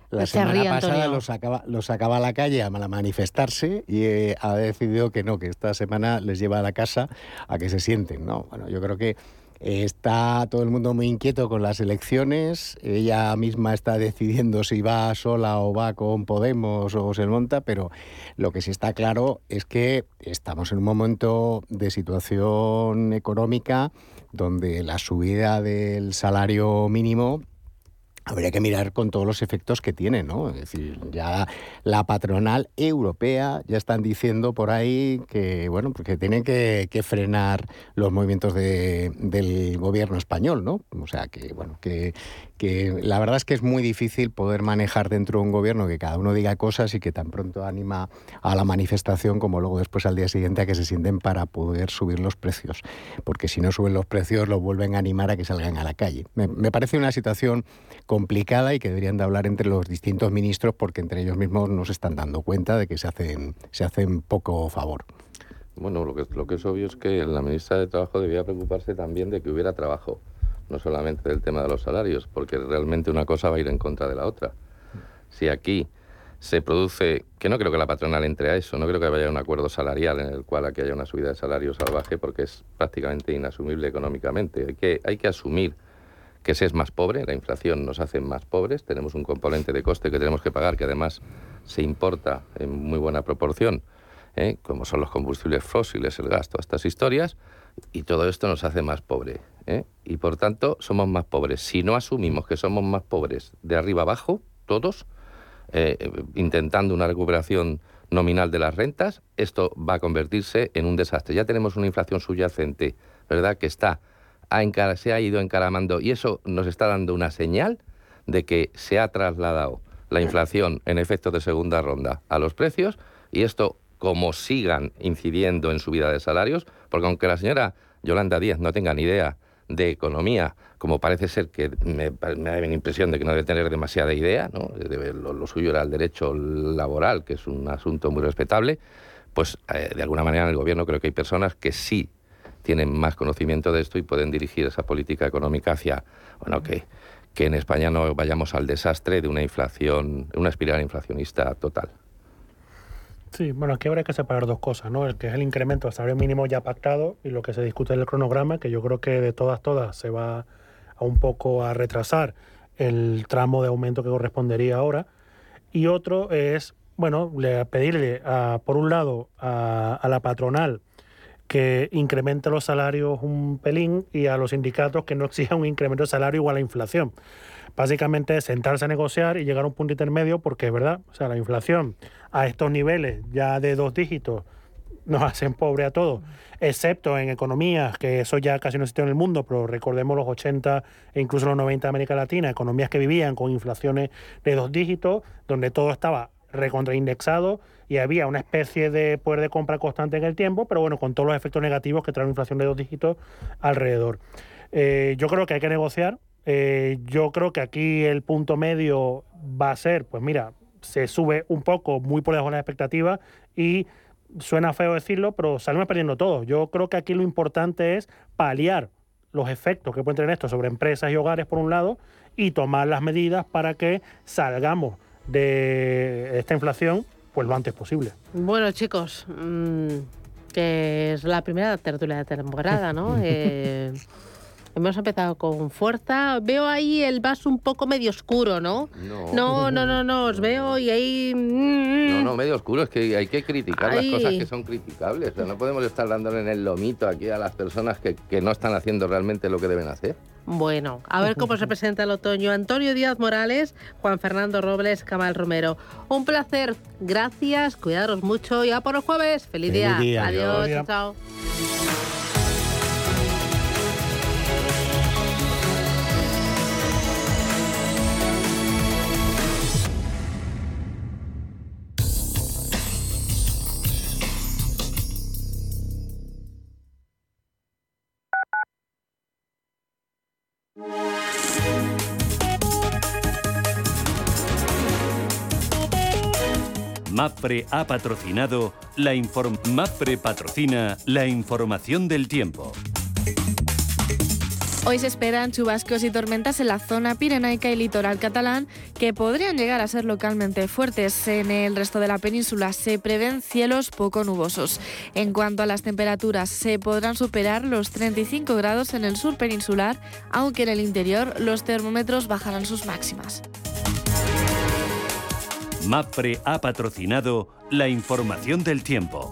la semana pasada los sacaba, los sacaba a la calle a manifestarse y eh, ha decidido que no, que esta semana les lleva a la casa a que se sienten. ¿no? Bueno, yo creo que Está todo el mundo muy inquieto con las elecciones. Ella misma está decidiendo si va sola o va con Podemos o se monta, pero lo que sí está claro es que estamos en un momento de situación económica donde la subida del salario mínimo habría que mirar con todos los efectos que tiene, ¿no? Es decir, ya la patronal europea ya están diciendo por ahí que, bueno, porque tienen que, frenar los movimientos del gobierno español, ¿no? O sea, que, bueno, que, que la verdad es que es muy difícil poder manejar dentro de un gobierno que cada uno diga cosas y que tan pronto anima a la manifestación como luego después al día siguiente a que se sienten para poder subir los precios. Porque si no suben los precios, los vuelven a animar a que salgan a la calle. Me, parece una situación complicada y que deberían de hablar entre los distintos ministros porque entre ellos mismos no se están dando cuenta de que se hacen, se hacen poco favor. Bueno, lo que, lo que es obvio es que la ministra de Trabajo debía preocuparse también de que hubiera trabajo no solamente del tema de los salarios, porque realmente una cosa va a ir en contra de la otra. Si aquí se produce, que no creo que la patronal entre a eso, no creo que haya un acuerdo salarial en el cual aquí haya una subida de salario salvaje, porque es prácticamente inasumible económicamente. Hay que, hay que asumir que se es más pobre, la inflación nos hace más pobres, tenemos un componente de coste que tenemos que pagar, que además se importa en muy buena proporción, ¿eh? como son los combustibles fósiles, el gas, todas estas historias, y todo esto nos hace más pobre. ¿eh? Y por tanto somos más pobres. Si no asumimos que somos más pobres de arriba abajo, todos, eh, intentando una recuperación nominal de las rentas, esto va a convertirse en un desastre. Ya tenemos una inflación subyacente, ¿verdad?, que está se ha ido encaramando y eso nos está dando una señal de que se ha trasladado la inflación en efecto de segunda ronda a los precios y esto como sigan incidiendo en subida de salarios, porque aunque la señora Yolanda Díaz no tenga ni idea de economía, como parece ser que me, da la impresión de que no debe tener demasiada idea, ¿no? lo, suyo era el derecho laboral, que es un asunto muy respetable, pues eh, de alguna manera en el gobierno creo que hay personas que sí tienen más conocimiento de esto y pueden dirigir esa política económica hacia, bueno, que, que en España no vayamos al desastre de una inflación, una espiral inflacionista total. Sí, bueno, aquí habrá que separar dos cosas, ¿no? El que es el incremento del salario mínimo ya pactado y lo que se discute en el cronograma, que yo creo que de todas, todas se va a un poco a retrasar el tramo de aumento que correspondería ahora. Y otro es, bueno, pedirle, a, por un lado, a, a la patronal que incremente los salarios un pelín y a los sindicatos que no exijan un incremento de salario igual a la inflación básicamente sentarse a negociar y llegar a un punto intermedio porque es verdad, o sea, la inflación a estos niveles ya de dos dígitos nos hacen pobre a todos, excepto en economías, que eso ya casi no existe en el mundo, pero recordemos los 80 e incluso los 90 de América Latina, economías que vivían con inflaciones de dos dígitos, donde todo estaba recontraindexado y había una especie de poder de compra constante en el tiempo, pero bueno, con todos los efectos negativos que trae una inflación de dos dígitos alrededor. Eh, yo creo que hay que negociar, eh, yo creo que aquí el punto medio va a ser, pues mira, se sube un poco, muy por debajo de las expectativas y suena feo decirlo, pero salimos perdiendo todo. Yo creo que aquí lo importante es paliar los efectos que pueden tener esto sobre empresas y hogares por un lado y tomar las medidas para que salgamos de esta inflación pues lo antes posible. Bueno chicos, mm, que es la primera tertulia de temporada, ¿no? eh, Hemos empezado con fuerza. Veo ahí el vaso un poco medio oscuro, ¿no? No, no, no, no, os veo y ahí... Mm, no, no, medio oscuro, es que hay que criticar las cosas que son criticables. O sea, no podemos estar dándole en el lomito aquí a las personas que, que no están haciendo realmente lo que deben hacer. Bueno, a ver cómo se presenta el otoño. Antonio Díaz Morales, Juan Fernando Robles, Camal Romero. Un placer, gracias, cuidaros mucho y a por los jueves. Feliz, día. Adiós, chao. MAPRE ha patrocinado la MAPRE patrocina la información del tiempo. Hoy se esperan chubascos y tormentas en la zona pirenaica y litoral catalán que podrían llegar a ser localmente fuertes. En el resto de la península se prevén cielos poco nubosos. En cuanto a las temperaturas, se podrán superar los 35 grados en el sur peninsular, aunque en el interior los termómetros bajarán sus máximas. MAPRE ha patrocinado la información del tiempo.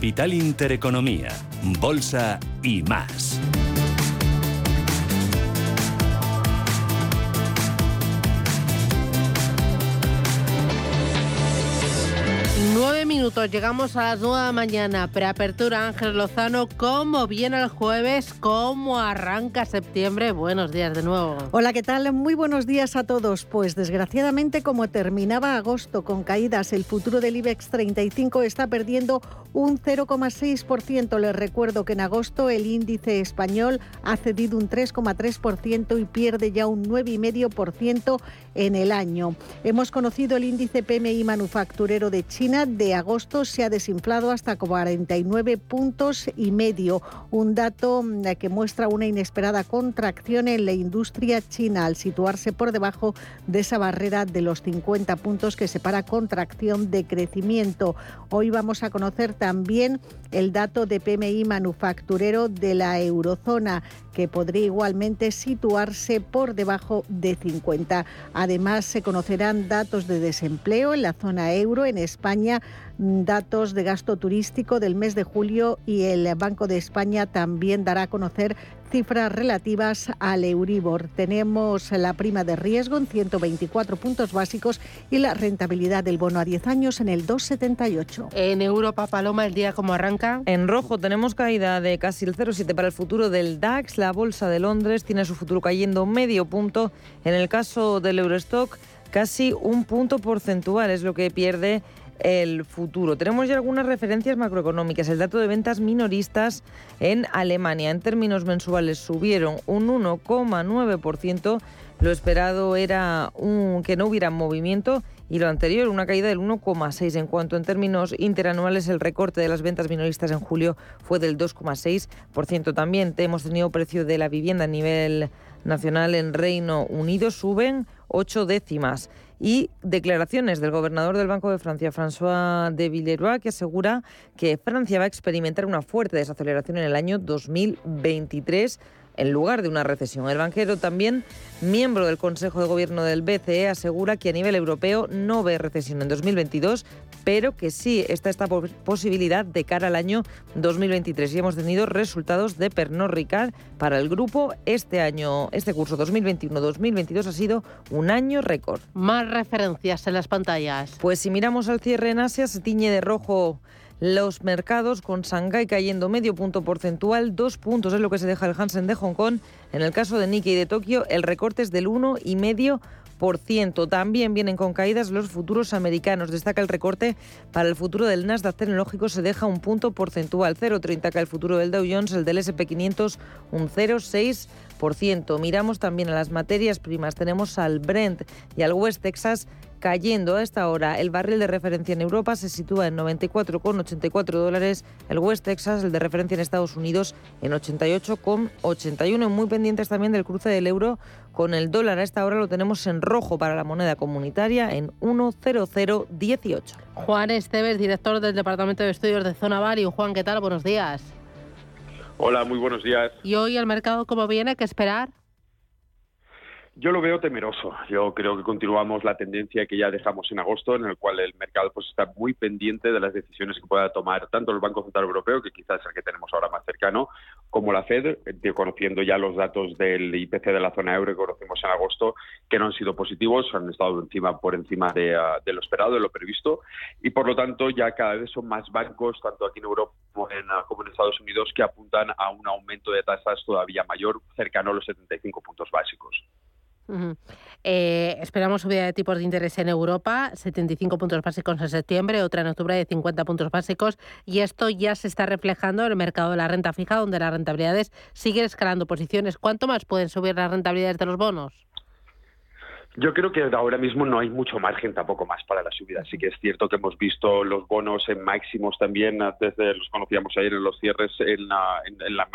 Capital Intereconomía, Bolsa y más. Llegamos a las nueve de la mañana. Preapertura Ángel Lozano. ¿Cómo viene el jueves? ¿Cómo arranca septiembre? Buenos días de nuevo. Hola, ¿qué tal? Muy buenos días a todos. Pues desgraciadamente, como terminaba agosto con caídas, el futuro del IBEX 35 está perdiendo un 0,6%. Les recuerdo que en agosto el índice español ha cedido un 3,3% y pierde ya un 9,5% en el año. Hemos conocido el índice PMI manufacturero de China de agosto se ha desinflado hasta 49 puntos y medio, un dato mm, que muestra una inesperada contracción en la industria china al situarse por debajo de esa barrera de los 50 puntos que separa contracción de crecimiento. Hoy vamos a conocer también el dato de PMI manufacturero de la eurozona que podría igualmente situarse por debajo de 50. Además, se conocerán datos de desempleo en la zona euro, en España, datos de gasto turístico del mes de julio y el Banco de España también dará a conocer cifras relativas al Euribor. Tenemos la prima de riesgo en 124 puntos básicos y la rentabilidad del bono a 10 años en el 2,78. En Europa, Paloma, el día como arranca. En rojo tenemos caída de casi el 0,7 para el futuro del DAX. La bolsa de Londres tiene su futuro cayendo medio punto. En el caso del Eurostock, casi un punto porcentual es lo que pierde el futuro. Tenemos ya algunas referencias macroeconómicas. El dato de ventas minoristas en Alemania en términos mensuales subieron un 1,9%. Lo esperado era un, que no hubiera movimiento y lo anterior, una caída del 1,6. En cuanto en términos interanuales, el recorte de las ventas minoristas en julio fue del 2,6%. También hemos tenido precio de la vivienda a nivel nacional en Reino Unido, suben 8 décimas y declaraciones del gobernador del Banco de Francia, François de Villeroy, que asegura que Francia va a experimentar una fuerte desaceleración en el año 2023 en lugar de una recesión. El banquero también, miembro del Consejo de Gobierno del BCE, asegura que a nivel europeo no ve recesión en 2022, pero que sí está esta posibilidad de cara al año 2023. Y hemos tenido resultados de Pernod Ricard para el grupo este año, este curso 2021-2022 ha sido un año récord. Más referencias en las pantallas. Pues si miramos al cierre en Asia, se tiñe de rojo los mercados, con Shanghái cayendo medio punto porcentual, dos puntos es lo que se deja el Hansen de Hong Kong. En el caso de Nikkei de Tokio, el recorte es del 1,5%. También vienen con caídas los futuros americanos. Destaca el recorte para el futuro del Nasdaq tecnológico, se deja un punto porcentual, 0,30 el futuro del Dow Jones, el del SP500 un 0,6%. Miramos también a las materias primas. Tenemos al Brent y al West Texas cayendo a esta hora. El barril de referencia en Europa se sitúa en 94,84 dólares. El West Texas, el de referencia en Estados Unidos, en 88,81. Muy pendientes también del cruce del euro con el dólar. A esta hora lo tenemos en rojo para la moneda comunitaria en 10018. Juan Esteves, director del Departamento de Estudios de Zona Value. Juan, ¿qué tal? Buenos días. Hola, muy buenos días. ¿Y hoy el mercado cómo viene? ¿Qué esperar? Yo lo veo temeroso. Yo creo que continuamos la tendencia que ya dejamos en agosto, en el cual el mercado pues está muy pendiente de las decisiones que pueda tomar tanto el Banco Central Europeo, que quizás es el que tenemos ahora más cercano, como la Fed, eh, conociendo ya los datos del IPC de la zona euro que conocemos en agosto, que no han sido positivos, han estado encima por encima de, ah, de lo esperado, de lo previsto, y por lo tanto ya cada vez son más bancos, tanto aquí en Europa como en, ah, como en Estados Unidos, que apuntan a un aumento de tasas todavía mayor, cercano a los 75 puntos básicos. Eh, esperamos subida de tipos de interés en Europa, 75 puntos básicos en septiembre, otra en octubre de 50 puntos básicos, y esto ya se está reflejando en el mercado de la renta fija, donde las rentabilidades siguen escalando posiciones. ¿Cuánto más pueden subir las rentabilidades de los bonos? Yo creo que ahora mismo no hay mucho margen tampoco más para la subida. Sí que es cierto que hemos visto los bonos en máximos también, desde los conocíamos ayer en los cierres en, la, en, la,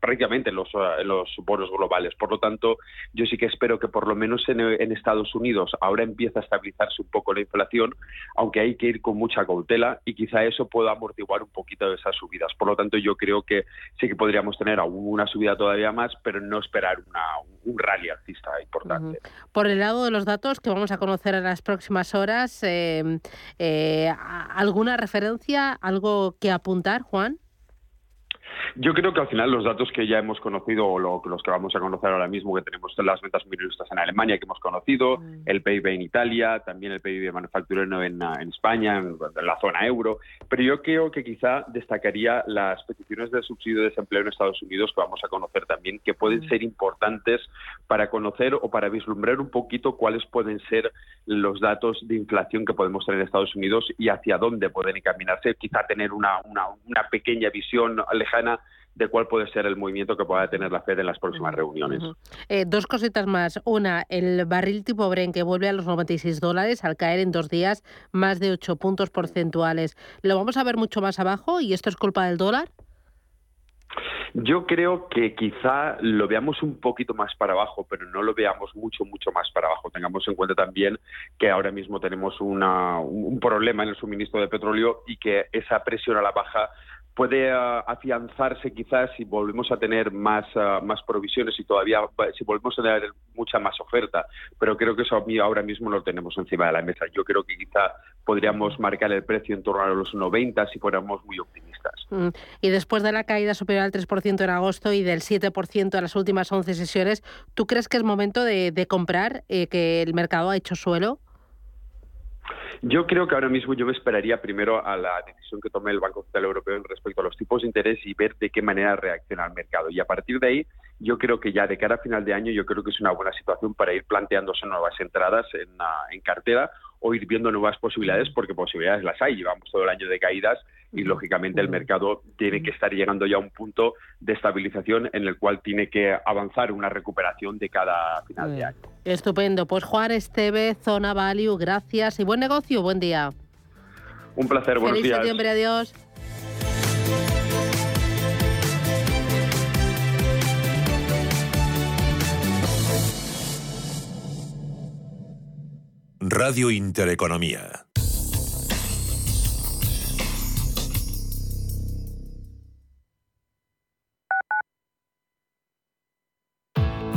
prácticamente en los, eh, los bonos globales. Por lo tanto, yo sí que espero que por lo menos en, Estados Unidos ahora empiece a estabilizarse un poco la inflación, aunque hay que ir con mucha cautela y quizá eso pueda amortiguar un poquito de esas subidas. Por lo tanto, yo creo que sí que podríamos tener una subida todavía más, pero no esperar una, un rally alcista importante. Por el lado de los datos que vamos a conocer en las próximas horas, eh, eh, ¿alguna referencia, algo que apuntar, Juan? Yo creo que al final los datos que ya hemos conocido o los que vamos a conocer ahora mismo, que tenemos las ventas minoristas en Alemania que hemos conocido, mm. el PIB en Italia, también el PIB manufacturero en, en España, en, la zona euro, pero yo creo que quizá destacaría las peticiones de subsidio de desempleo en Estados Unidos que vamos a conocer también, que pueden mm. ser importantes para conocer o para vislumbrar un poquito cuáles pueden ser los datos de inflación que podemos tener en Estados Unidos y hacia dónde pueden encaminarse, quizá tener una, una, una pequeña visión lejana de cuál puede ser el movimiento que pueda tener la Fed en las próximas reuniones. Eh, dos cositas más. Una, el barril tipo Bren que vuelve a los 96 dólares al caer en dos días más de 8 puntos porcentuales. ¿Lo vamos a ver mucho más abajo y esto es culpa del dólar? Yo creo que quizá lo veamos un poquito más para abajo, pero no lo veamos mucho, mucho más para abajo. Tengamos en cuenta también que ahora mismo tenemos un problema en el suministro de petróleo y que esa presión a la baja puede ah, afianzarse quizás si volvemos a tener más, ah, más provisiones y todavía si volvemos a tener mucha más oferta, pero creo que eso ahora mismo lo tenemos encima de la mesa. Yo creo que quizá podríamos marcar el precio en torno a los 90 si fuéramos muy optimistas. Mm. Y después de la caída superior al 3% en agosto y del 7% en las últimas 11 sesiones, ¿tú crees que es momento de, comprar, eh, que el mercado ha hecho suelo? Yo creo que ahora mismo yo me esperaría primero a la decisión que tome el Banco Central Europeo respecto a los tipos de interés y ver de qué manera reacciona el mercado. Y a partir de ahí, yo creo que ya de cara a final de año, yo creo que es una buena situación para ir planteándose nuevas entradas en, en cartera o ir viendo nuevas posibilidades, porque posibilidades las hay. Llevamos todo el año de caídas y, lógicamente, el mercado tiene que estar llegando ya a un punto de estabilización en el cual tiene que avanzar una recuperación de cada final de año. Estupendo. Pues Juan Esteve, Zona Value, gracias y buen negocio, buen día. Un placer, buenos Feliz septiembre, adiós. Radio Intereconomía.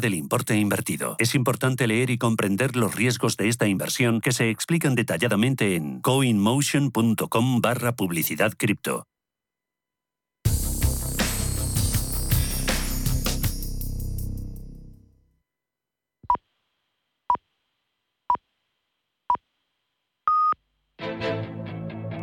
del importe invertido. Es importante leer y comprender los riesgos de esta inversión que se explican detalladamente en coinmotion.com barra publicidad cripto.